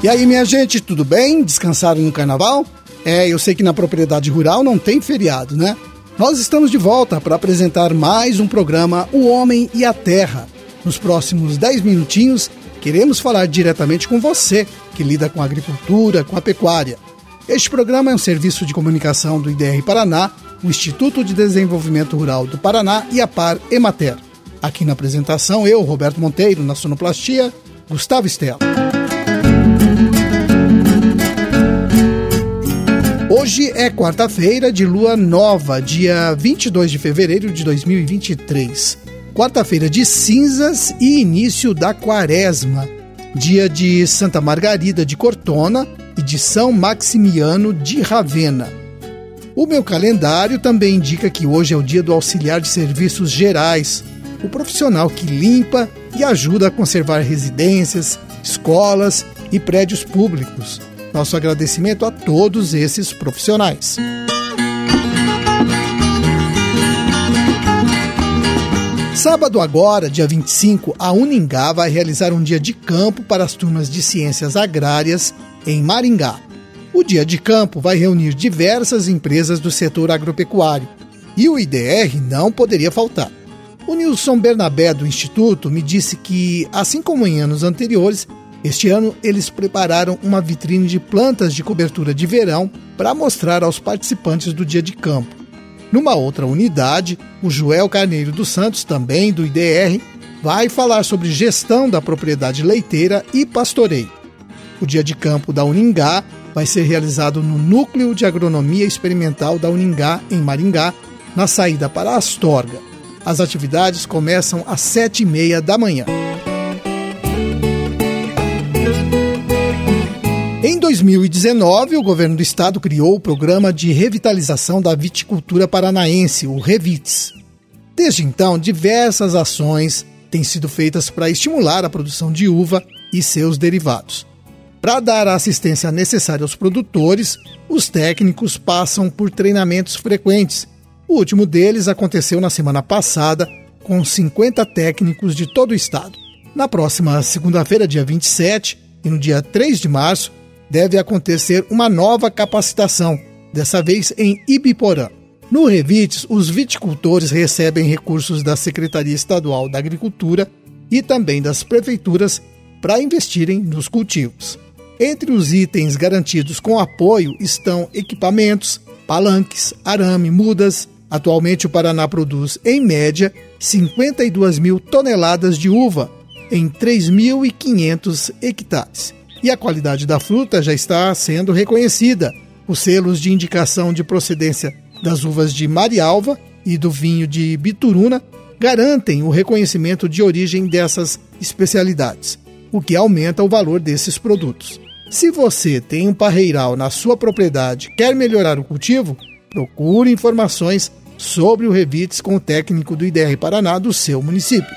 E aí, minha gente, tudo bem? Descansaram no carnaval? É, eu sei que na propriedade rural não tem feriado, né? Nós estamos de volta para apresentar mais um programa O Homem e a Terra. Nos próximos 10 minutinhos, queremos falar diretamente com você que lida com a agricultura, com a pecuária. Este programa é um serviço de comunicação do IDR Paraná, o Instituto de Desenvolvimento Rural do Paraná e a Par Emater. Aqui na apresentação, eu, Roberto Monteiro, na sonoplastia, Gustavo Estela. Hoje é quarta-feira de lua nova, dia 22 de fevereiro de 2023. Quarta-feira de cinzas e início da quaresma. Dia de Santa Margarida de Cortona e de São Maximiano de Ravenna. O meu calendário também indica que hoje é o dia do auxiliar de serviços gerais, o profissional que limpa e ajuda a conservar residências, escolas e prédios públicos. Nosso agradecimento a todos esses profissionais. Sábado agora, dia 25, a Uningá vai realizar um dia de campo para as turmas de ciências agrárias em Maringá. O dia de campo vai reunir diversas empresas do setor agropecuário e o IDR não poderia faltar. O Nilson Bernabé do Instituto me disse que, assim como em anos anteriores, este ano, eles prepararam uma vitrine de plantas de cobertura de verão para mostrar aos participantes do dia de campo. Numa outra unidade, o Joel Carneiro dos Santos, também do IDR, vai falar sobre gestão da propriedade leiteira e pastoreio. O dia de campo da Uningá vai ser realizado no Núcleo de Agronomia Experimental da Uningá, em Maringá, na saída para Astorga. As atividades começam às sete e meia da manhã. Em 2019, o governo do estado criou o Programa de Revitalização da Viticultura Paranaense, o REVITS. Desde então, diversas ações têm sido feitas para estimular a produção de uva e seus derivados. Para dar a assistência necessária aos produtores, os técnicos passam por treinamentos frequentes. O último deles aconteceu na semana passada, com 50 técnicos de todo o estado. Na próxima segunda-feira, dia 27, e no dia 3 de março, deve acontecer uma nova capacitação, dessa vez em Ibiporã. No Revites, os viticultores recebem recursos da Secretaria Estadual da Agricultura e também das prefeituras para investirem nos cultivos. Entre os itens garantidos com apoio estão equipamentos, palanques, arame, mudas. Atualmente, o Paraná produz, em média, 52 mil toneladas de uva em 3.500 hectares e a qualidade da fruta já está sendo reconhecida. Os selos de indicação de procedência das uvas de Marialva e do vinho de Bituruna garantem o reconhecimento de origem dessas especialidades, o que aumenta o valor desses produtos. Se você tem um parreiral na sua propriedade quer melhorar o cultivo, procure informações sobre o Revites com o técnico do IDR Paraná do seu município.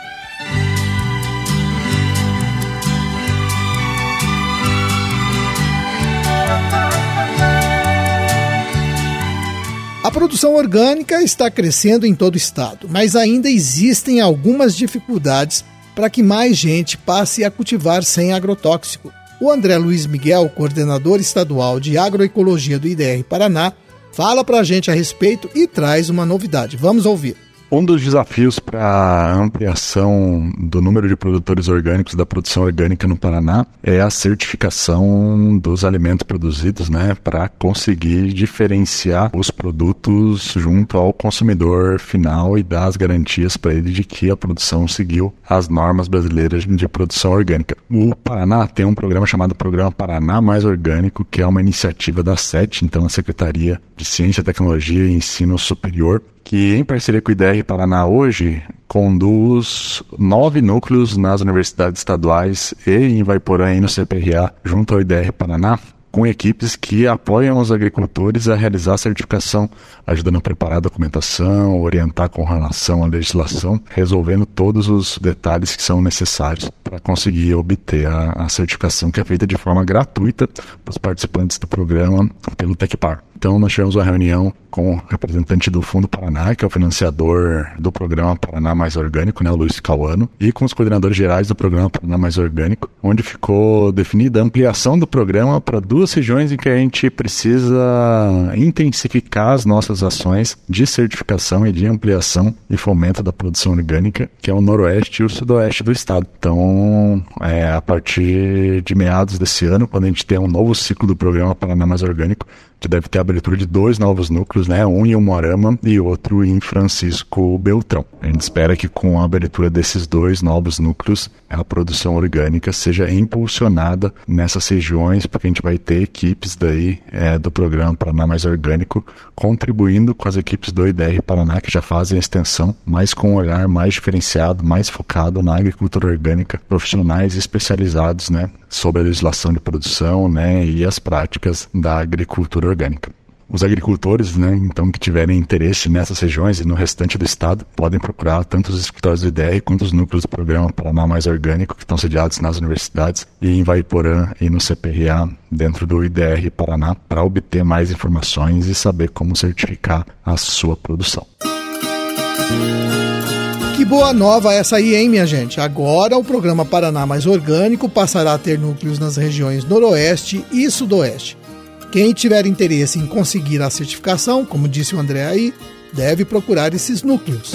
A produção orgânica está crescendo em todo o estado, mas ainda existem algumas dificuldades para que mais gente passe a cultivar sem agrotóxico. O André Luiz Miguel, coordenador estadual de agroecologia do IDR Paraná, fala para a gente a respeito e traz uma novidade. Vamos ouvir. Um dos desafios para a ampliação do número de produtores orgânicos da produção orgânica no Paraná é a certificação dos alimentos produzidos, né, para conseguir diferenciar os produtos junto ao consumidor final e dar as garantias para ele de que a produção seguiu as normas brasileiras de produção orgânica. O Paraná tem um programa chamado Programa Paraná Mais Orgânico, que é uma iniciativa da SET, então a Secretaria de Ciência, Tecnologia e Ensino Superior, que em parceria com o IDR Paraná hoje conduz nove núcleos nas universidades estaduais e em Vaiporã e no CPRA junto ao IDR Paraná com equipes que apoiam os agricultores a realizar a certificação, ajudando a preparar a documentação, orientar com relação à legislação, resolvendo todos os detalhes que são necessários para conseguir obter a, a, certificação que é feita de forma gratuita para os participantes do programa pelo Tecpar. Então nós tivemos uma reunião com o representante do Fundo Paraná, que é o financiador do programa Paraná Mais Orgânico, né, o Luiz Cauano, e com os coordenadores gerais do programa Paraná Mais Orgânico, onde ficou definida a ampliação do programa para duas regiões em que a gente precisa intensificar as nossas ações de certificação e de ampliação e fomento da produção orgânica, que é o noroeste e o sudoeste do estado. Então, é, a partir de meados desse ano, quando a gente tem um novo ciclo do programa Paraná Mais Orgânico, que deve ter a abertura de dois novos núcleos, né? Um em Umuarama e outro em Francisco Beltrão. A gente espera que com a abertura desses dois novos núcleos, a produção orgânica seja impulsionada nessas regiões, porque a gente vai ter equipes daí é, do programa Paraná Mais Orgânico contribuindo com as equipes do IDR Paraná que já fazem a extensão, mas com um olhar mais diferenciado, mais focado na agricultura orgânica, profissionais especializados, né? Sobre a legislação de produção, né? E as práticas da agricultura orgânica. Os agricultores, né, então, que tiverem interesse nessas regiões e no restante do estado, podem procurar tanto os escritórios do IDR quanto os núcleos do programa Paraná Mais Orgânico, que estão sediados nas universidades e em Vaiporã e no CPRA, dentro do IDR Paraná, para obter mais informações e saber como certificar a sua produção. Que boa nova essa aí, hein, minha gente? Agora o programa Paraná Mais Orgânico passará a ter núcleos nas regiões Noroeste e Sudoeste. Quem tiver interesse em conseguir a certificação, como disse o André aí, deve procurar esses núcleos.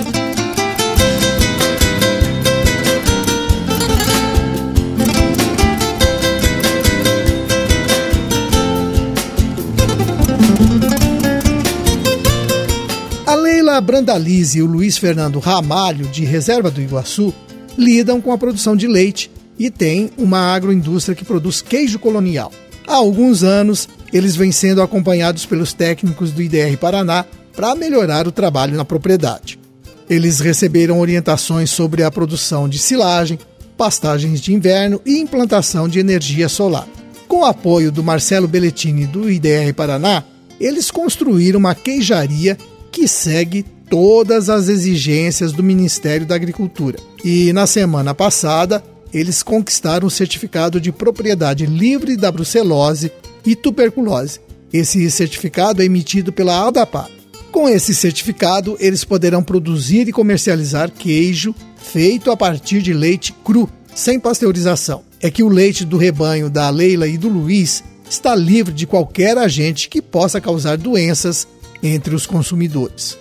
A Leila Brandalize e o Luiz Fernando Ramalho, de Reserva do Iguaçu, lidam com a produção de leite e têm uma agroindústria que produz queijo colonial. Há alguns anos, eles vêm sendo acompanhados pelos técnicos do IDR Paraná para melhorar o trabalho na propriedade. Eles receberam orientações sobre a produção de silagem, pastagens de inverno e implantação de energia solar. Com o apoio do Marcelo Belletini do IDR Paraná, eles construíram uma queijaria que segue todas as exigências do Ministério da Agricultura. E na semana passada, eles conquistaram o certificado de propriedade livre da brucelose e tuberculose. Esse certificado é emitido pela Aldapar. Com esse certificado, eles poderão produzir e comercializar queijo feito a partir de leite cru, sem pasteurização. É que o leite do rebanho da Leila e do Luiz está livre de qualquer agente que possa causar doenças entre os consumidores.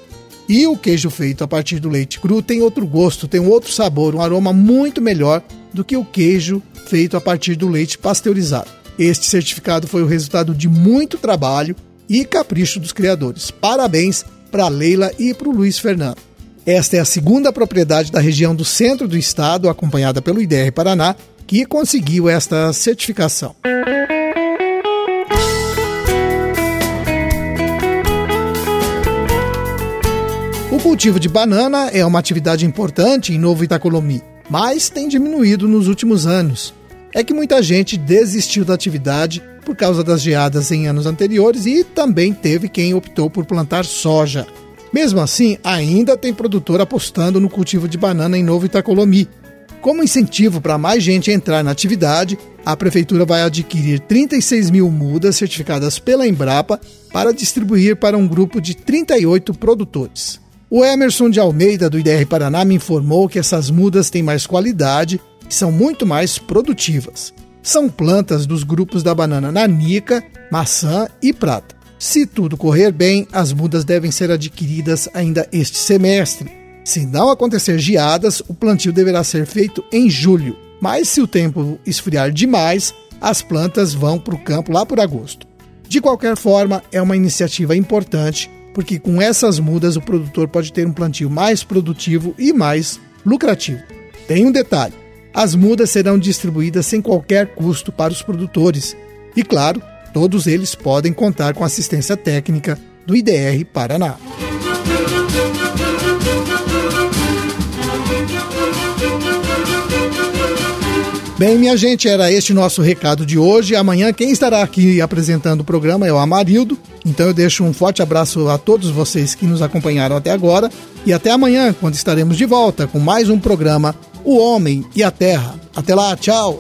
E o queijo feito a partir do leite cru tem outro gosto, tem outro sabor, um aroma muito melhor do que o queijo feito a partir do leite pasteurizado. Este certificado foi o resultado de muito trabalho e capricho dos criadores. Parabéns para Leila e para o Luiz Fernando. Esta é a segunda propriedade da região do centro do estado, acompanhada pelo IDR Paraná, que conseguiu esta certificação. O cultivo de banana é uma atividade importante em Novo Itacolomi mas tem diminuído nos últimos anos. É que muita gente desistiu da atividade por causa das geadas em anos anteriores e também teve quem optou por plantar soja. Mesmo assim, ainda tem produtor apostando no cultivo de banana em Novo Itacolomi. Como incentivo para mais gente entrar na atividade, a prefeitura vai adquirir 36 mil mudas certificadas pela Embrapa para distribuir para um grupo de 38 produtores. O Emerson de Almeida, do IDR Paraná, me informou que essas mudas têm mais qualidade são muito mais produtivas. São plantas dos grupos da banana nanica, maçã e prata. Se tudo correr bem, as mudas devem ser adquiridas ainda este semestre. Se não acontecer geadas, o plantio deverá ser feito em julho. Mas se o tempo esfriar demais, as plantas vão para o campo lá por agosto. De qualquer forma, é uma iniciativa importante porque com essas mudas o produtor pode ter um plantio mais produtivo e mais lucrativo. Tem um detalhe: as mudas serão distribuídas sem qualquer custo para os produtores. E claro, todos eles podem contar com assistência técnica do IDR Paraná. Bem, minha gente, era este nosso recado de hoje. Amanhã quem estará aqui apresentando o programa é o Amarildo. Então eu deixo um forte abraço a todos vocês que nos acompanharam até agora e até amanhã, quando estaremos de volta com mais um programa O Homem e a Terra. Até lá, tchau!